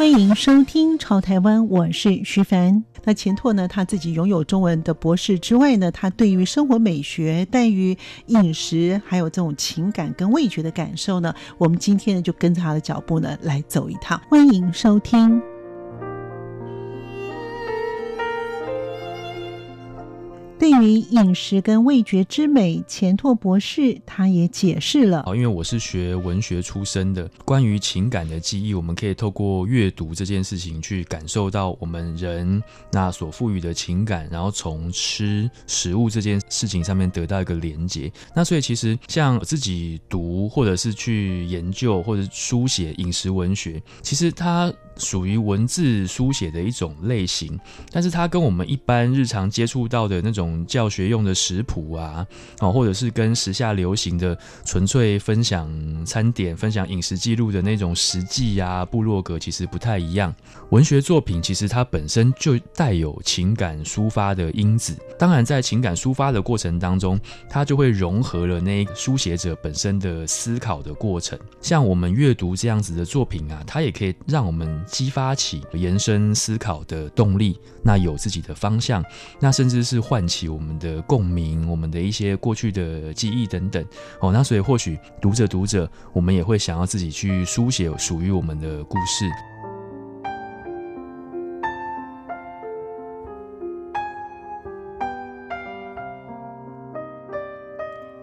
欢迎收听《潮台湾》，我是徐凡。那钱拓呢，他自己拥有中文的博士之外呢，他对于生活美学、对于饮食，还有这种情感跟味觉的感受呢，我们今天呢就跟着他的脚步呢来走一趟。欢迎收听。对于饮食跟味觉之美，钱拓博士他也解释了。因为我是学文学出身的，关于情感的记忆，我们可以透过阅读这件事情去感受到我们人那所赋予的情感，然后从吃食物这件事情上面得到一个连结。那所以其实像自己读或者是去研究或者书写饮食文学，其实它。属于文字书写的一种类型，但是它跟我们一般日常接触到的那种教学用的食谱啊，哦，或者是跟时下流行的纯粹分享餐点、分享饮食记录的那种食记啊、部落格，其实不太一样。文学作品其实它本身就带有情感抒发的因子，当然在情感抒发的过程当中，它就会融合了那书写者本身的思考的过程。像我们阅读这样子的作品啊，它也可以让我们。激发起延伸思考的动力，那有自己的方向，那甚至是唤起我们的共鸣，我们的一些过去的记忆等等。哦，那所以或许读着读着，我们也会想要自己去书写属于我们的故事。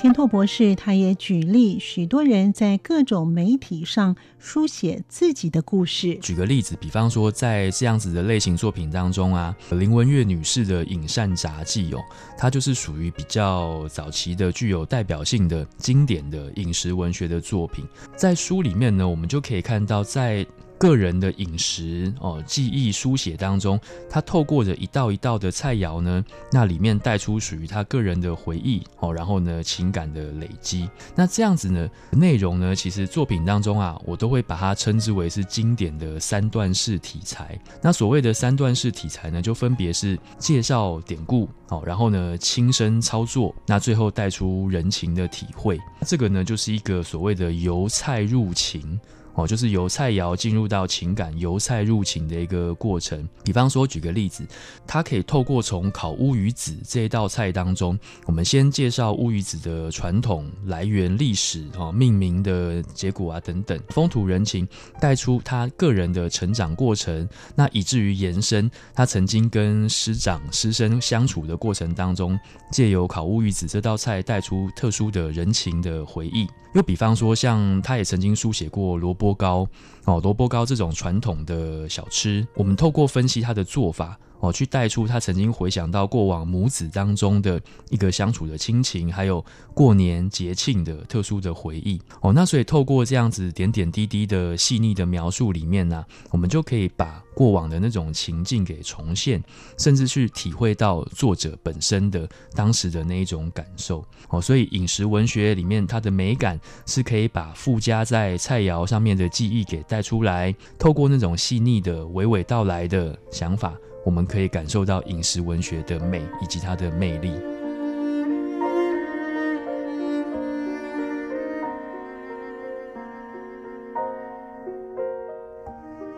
钱拓博士他也举例，许多人在各种媒体上书写自己的故事。举个例子，比方说在这样子的类型作品当中啊，林文月女士的《饮膳札记》哦，它就是属于比较早期的、具有代表性的经典的饮食文学的作品。在书里面呢，我们就可以看到在。个人的饮食哦，记忆书写当中，他透过着一道一道的菜肴呢，那里面带出属于他个人的回忆哦，然后呢情感的累积。那这样子呢内容呢，其实作品当中啊，我都会把它称之为是经典的三段式题材。那所谓的三段式题材呢，就分别是介绍典故哦，然后呢亲身操作，那最后带出人情的体会。这个呢就是一个所谓的由菜入情。哦，就是由菜肴进入到情感，由菜入情的一个过程。比方说，举个例子，它可以透过从烤乌鱼子这一道菜当中，我们先介绍乌鱼子的传统来源、历史、哈命名的结果啊等等，风土人情，带出他个人的成长过程，那以至于延伸他曾经跟师长师生相处的过程当中，借由烤乌鱼子这道菜带出特殊的人情的回忆。又比方说，像他也曾经书写过萝波糕哦，萝卜糕这种传统的小吃，我们透过分析它的做法。哦，去带出他曾经回想到过往母子当中的一个相处的亲情，还有过年节庆的特殊的回忆。哦，那所以透过这样子点点滴滴的细腻的描述里面呢、我们就可以把过往的那种情境给重现，甚至去体会到作者本身的当时的那一种感受。哦，所以饮食文学里面它的美感是可以把附加在菜肴上面的记忆给带出来，透过那种细腻的娓娓道来的想法。我们可以感受到饮食文学的美以及它的魅力。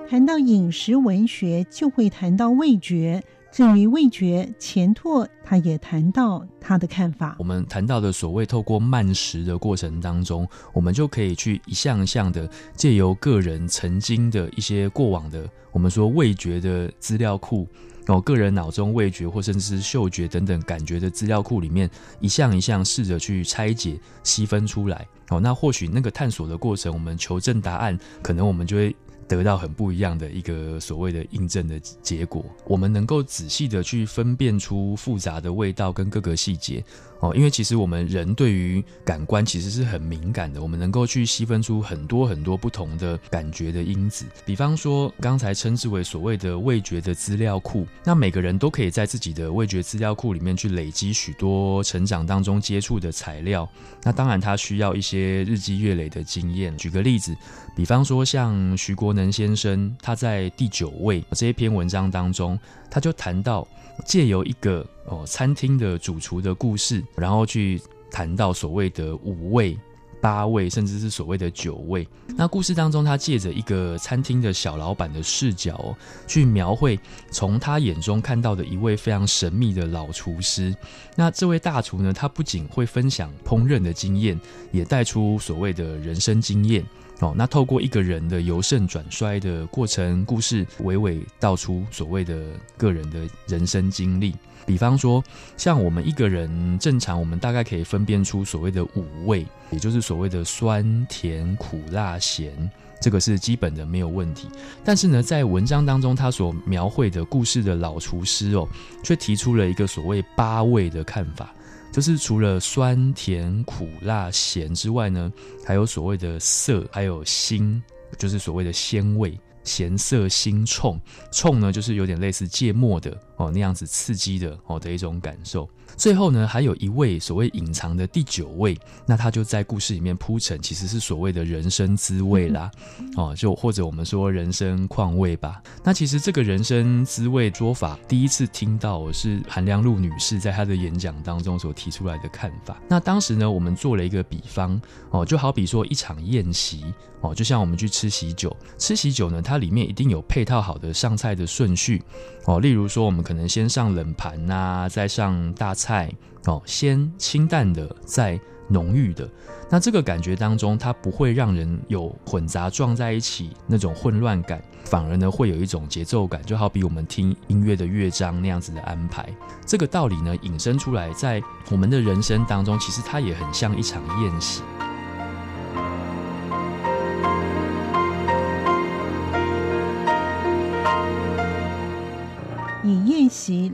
谈到饮食文学，就会谈到味觉。至于味觉，钱拓他也谈到他的看法。我们谈到的所谓透过慢食的过程当中，我们就可以去一项一项的借由个人曾经的一些过往的，我们说味觉的资料库，哦，个人脑中味觉或甚至是嗅觉等等感觉的资料库里面，一项一项试着去拆解、细分出来。哦，那或许那个探索的过程，我们求证答案，可能我们就会。得到很不一样的一个所谓的印证的结果。我们能够仔细的去分辨出复杂的味道跟各个细节哦，因为其实我们人对于感官其实是很敏感的，我们能够去细分出很多很多不同的感觉的因子。比方说刚才称之为所谓的味觉的资料库，那每个人都可以在自己的味觉资料库里面去累积许多成长当中接触的材料。那当然他需要一些日积月累的经验。举个例子。比方说，像徐国能陈先生，他在第九位这一篇文章当中，他就谈到借由一个哦餐厅的主厨的故事，然后去谈到所谓的五味。八味，甚至是所谓的九味。那故事当中，他借着一个餐厅的小老板的视角，去描绘从他眼中看到的一位非常神秘的老厨师。那这位大厨呢，他不仅会分享烹饪的经验，也带出所谓的人生经验。哦，那透过一个人的由盛转衰的过程故事，娓娓道出所谓的个人的人生经历。比方说，像我们一个人正常，我们大概可以分辨出所谓的五味，也就是所谓的酸、甜、苦、辣、咸，这个是基本的，没有问题。但是呢，在文章当中，他所描绘的故事的老厨师哦，却提出了一个所谓八味的看法，就是除了酸、甜、苦、辣、咸之外呢，还有所谓的色，还有腥，就是所谓的鲜味。咸涩腥冲，冲呢就是有点类似芥末的哦，那样子刺激的哦的一种感受。最后呢，还有一位所谓隐藏的第九位，那他就在故事里面铺陈，其实是所谓的人生滋味啦，哦，就或者我们说人生况味吧。那其实这个人生滋味说法，第一次听到是韩良露女士在她的演讲当中所提出来的看法。那当时呢，我们做了一个比方哦，就好比说一场宴席哦，就像我们去吃喜酒，吃喜酒呢，它里面一定有配套好的上菜的顺序哦，例如说我们可可能先上冷盘呐，再上大。菜哦，先清淡的，再浓郁的。那这个感觉当中，它不会让人有混杂撞在一起那种混乱感，反而呢会有一种节奏感，就好比我们听音乐的乐章那样子的安排。这个道理呢引申出来，在我们的人生当中，其实它也很像一场宴席。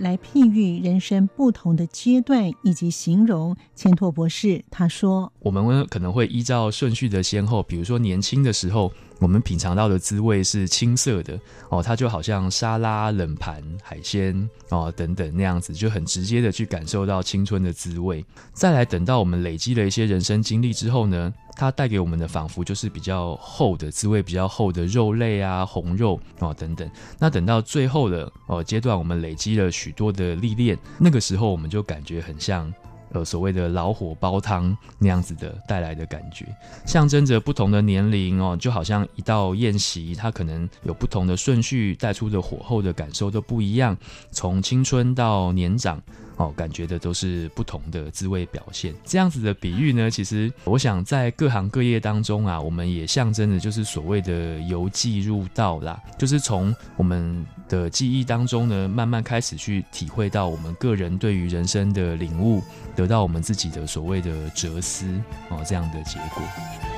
来譬喻人生不同的阶段以及形容钱拓博士他说：“我们可能会依照顺序的先后，比如说年轻的时候，我们品尝到的滋味是青涩的哦，它就好像沙拉、冷盘、海鲜哦等等那样子，就很直接的去感受到青春的滋味。再来等到我们累积了一些人生经历之后呢，它带给我们的仿佛就是比较厚的滋味，比较厚的肉类啊、红肉哦等等。那等到最后的哦阶段，我们累积了许多的历练，那个时候我们就感觉很像。”呃，所谓的老火煲汤那样子的带来的感觉，象征着不同的年龄哦，就好像一道宴席，它可能有不同的顺序，带出的火候的感受都不一样，从青春到年长。哦，感觉的都是不同的滋味表现。这样子的比喻呢，其实我想在各行各业当中啊，我们也象征的就是所谓的由记入道啦，就是从我们的记忆当中呢，慢慢开始去体会到我们个人对于人生的领悟，得到我们自己的所谓的哲思哦，这样的结果。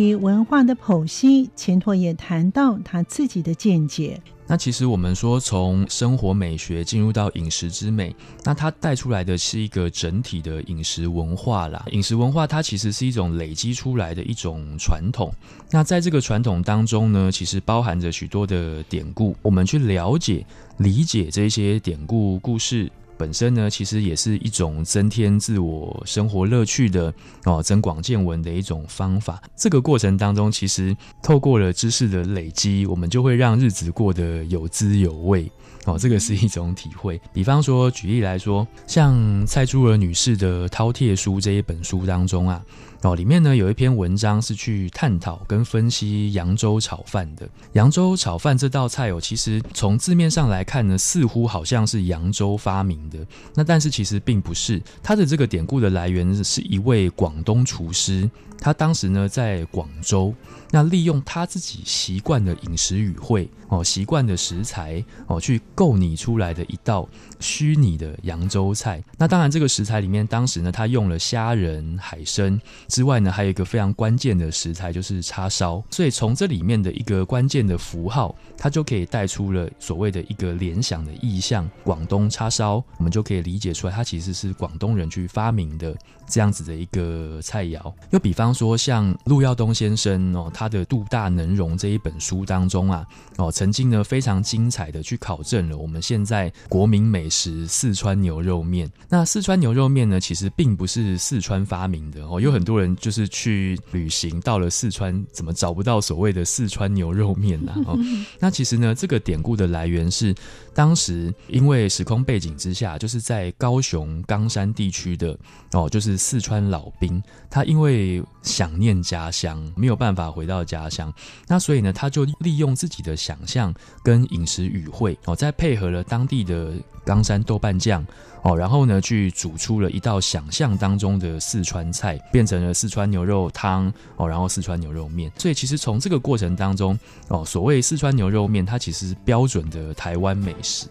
于文化的剖析，钱拓也谈到他自己的见解。那其实我们说，从生活美学进入到饮食之美，那它带出来的是一个整体的饮食文化啦。饮食文化它其实是一种累积出来的一种传统。那在这个传统当中呢，其实包含着许多的典故。我们去了解、理解这些典故故事。本身呢，其实也是一种增添自我生活乐趣的哦，增广见闻的一种方法。这个过程当中，其实透过了知识的累积，我们就会让日子过得有滋有味哦。这个是一种体会。比方说，举例来说，像蔡珠儿女士的《饕餮书》这一本书当中啊。哦，里面呢有一篇文章是去探讨跟分析扬州炒饭的。扬州炒饭这道菜哦，其实从字面上来看呢，似乎好像是扬州发明的，那但是其实并不是。它的这个典故的来源是一位广东厨师。他当时呢在广州，那利用他自己习惯的饮食语汇哦，习惯的食材哦，去构拟出来的一道虚拟的扬州菜。那当然，这个食材里面，当时呢他用了虾仁、海参之外呢，还有一个非常关键的食材就是叉烧。所以从这里面的一个关键的符号，它就可以带出了所谓的一个联想的意象——广东叉烧。我们就可以理解出来，它其实是广东人去发明的这样子的一个菜肴。又比方。说像陆耀东先生哦，他的《肚大能容》这一本书当中啊，哦，曾经呢非常精彩的去考证了我们现在国民美食四川牛肉面。那四川牛肉面呢，其实并不是四川发明的哦，有很多人就是去旅行到了四川，怎么找不到所谓的四川牛肉面呢？哦，那其实呢，这个典故的来源是。当时因为时空背景之下，就是在高雄冈山地区的哦，就是四川老兵，他因为想念家乡，没有办法回到家乡，那所以呢，他就利用自己的想象跟饮食语汇哦，再配合了当地的冈山豆瓣酱。哦，然后呢，去煮出了一道想象当中的四川菜，变成了四川牛肉汤哦，然后四川牛肉面。所以其实从这个过程当中，哦，所谓四川牛肉面，它其实是标准的台湾美食。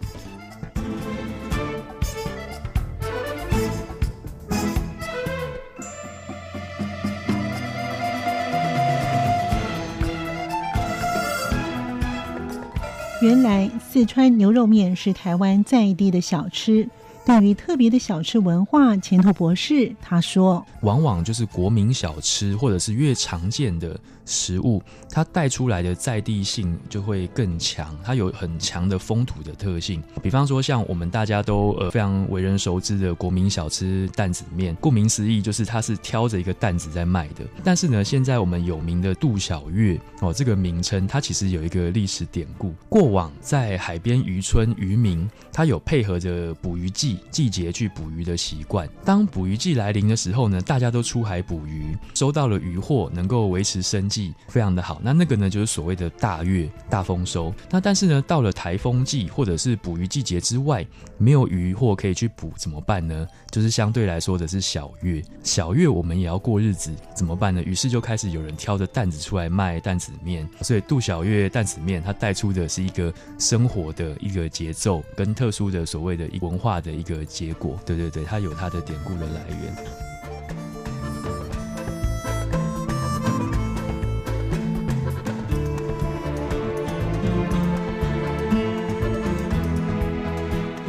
原来四川牛肉面是台湾在地的小吃。对于特别的小吃文化，钱拓博士他说，往往就是国民小吃，或者是越常见的。食物它带出来的在地性就会更强，它有很强的风土的特性。比方说，像我们大家都呃非常为人熟知的国民小吃担子面，顾名思义就是它是挑着一个担子在卖的。但是呢，现在我们有名的杜小月哦，这个名称它其实有一个历史典故。过往在海边渔村渔民，他有配合着捕鱼季季节去捕鱼的习惯。当捕鱼季来临的时候呢，大家都出海捕鱼，收到了渔获，能够维持生计。非常的好，那那个呢，就是所谓的大月大丰收。那但是呢，到了台风季或者是捕鱼季节之外，没有渔获可以去捕，怎么办呢？就是相对来说的是小月，小月我们也要过日子，怎么办呢？于是就开始有人挑着担子出来卖担子面，所以杜小月担子面它带出的是一个生活的一个节奏跟特殊的所谓的文化的一个结果。对对对，它有它的典故的来源。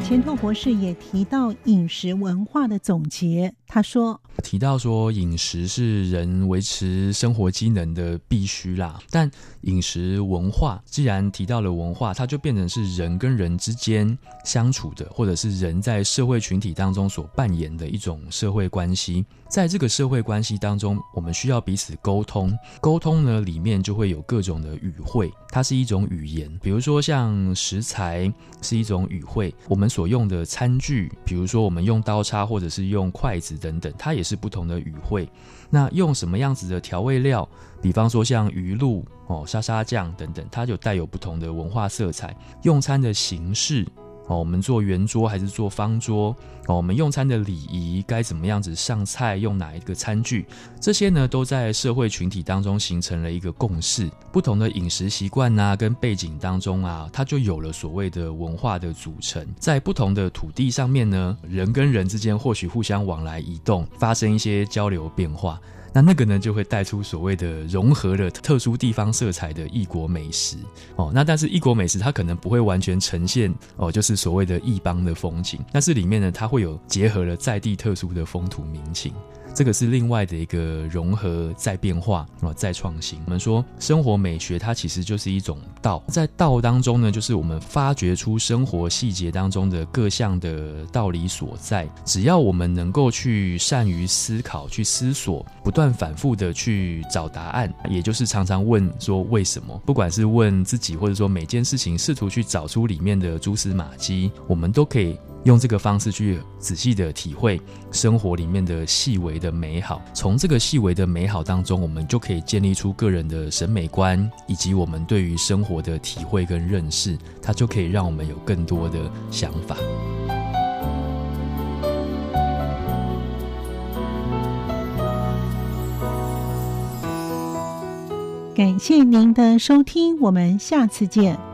钱拓博士也提到饮食文化的总结，他说。提到说饮食是人维持生活机能的必须啦，但饮食文化既然提到了文化，它就变成是人跟人之间相处的，或者是人在社会群体当中所扮演的一种社会关系。在这个社会关系当中，我们需要彼此沟通，沟通呢里面就会有各种的语汇，它是一种语言。比如说像食材是一种语汇，我们所用的餐具，比如说我们用刀叉或者是用筷子等等，它也是。不同的语汇，那用什么样子的调味料？比方说像鱼露哦、沙沙酱等等，它就带有不同的文化色彩。用餐的形式。哦，我们做圆桌还是做方桌？哦，我们用餐的礼仪该怎么样子上菜？用哪一个餐具？这些呢，都在社会群体当中形成了一个共识。不同的饮食习惯啊，跟背景当中啊，它就有了所谓的文化的组成。在不同的土地上面呢，人跟人之间或许互相往来移动，发生一些交流变化。那那个呢，就会带出所谓的融合了特殊地方色彩的异国美食哦。那但是异国美食它可能不会完全呈现哦，就是所谓的异邦的风情，但是里面呢，它会有结合了在地特殊的风土民情。这个是另外的一个融合再变化啊，再创新。我们说生活美学，它其实就是一种道，在道当中呢，就是我们发掘出生活细节当中的各项的道理所在。只要我们能够去善于思考、去思索，不断反复的去找答案，也就是常常问说为什么，不管是问自己，或者说每件事情试图去找出里面的蛛丝马迹，我们都可以用这个方式去仔细的体会生活里面的细微的美好。从这个细微的美好当中，我们就可以建立出个人的审美观，以及我们对于生活的体会跟认识，它就可以让我们有更多的想法。感谢您的收听，我们下次见。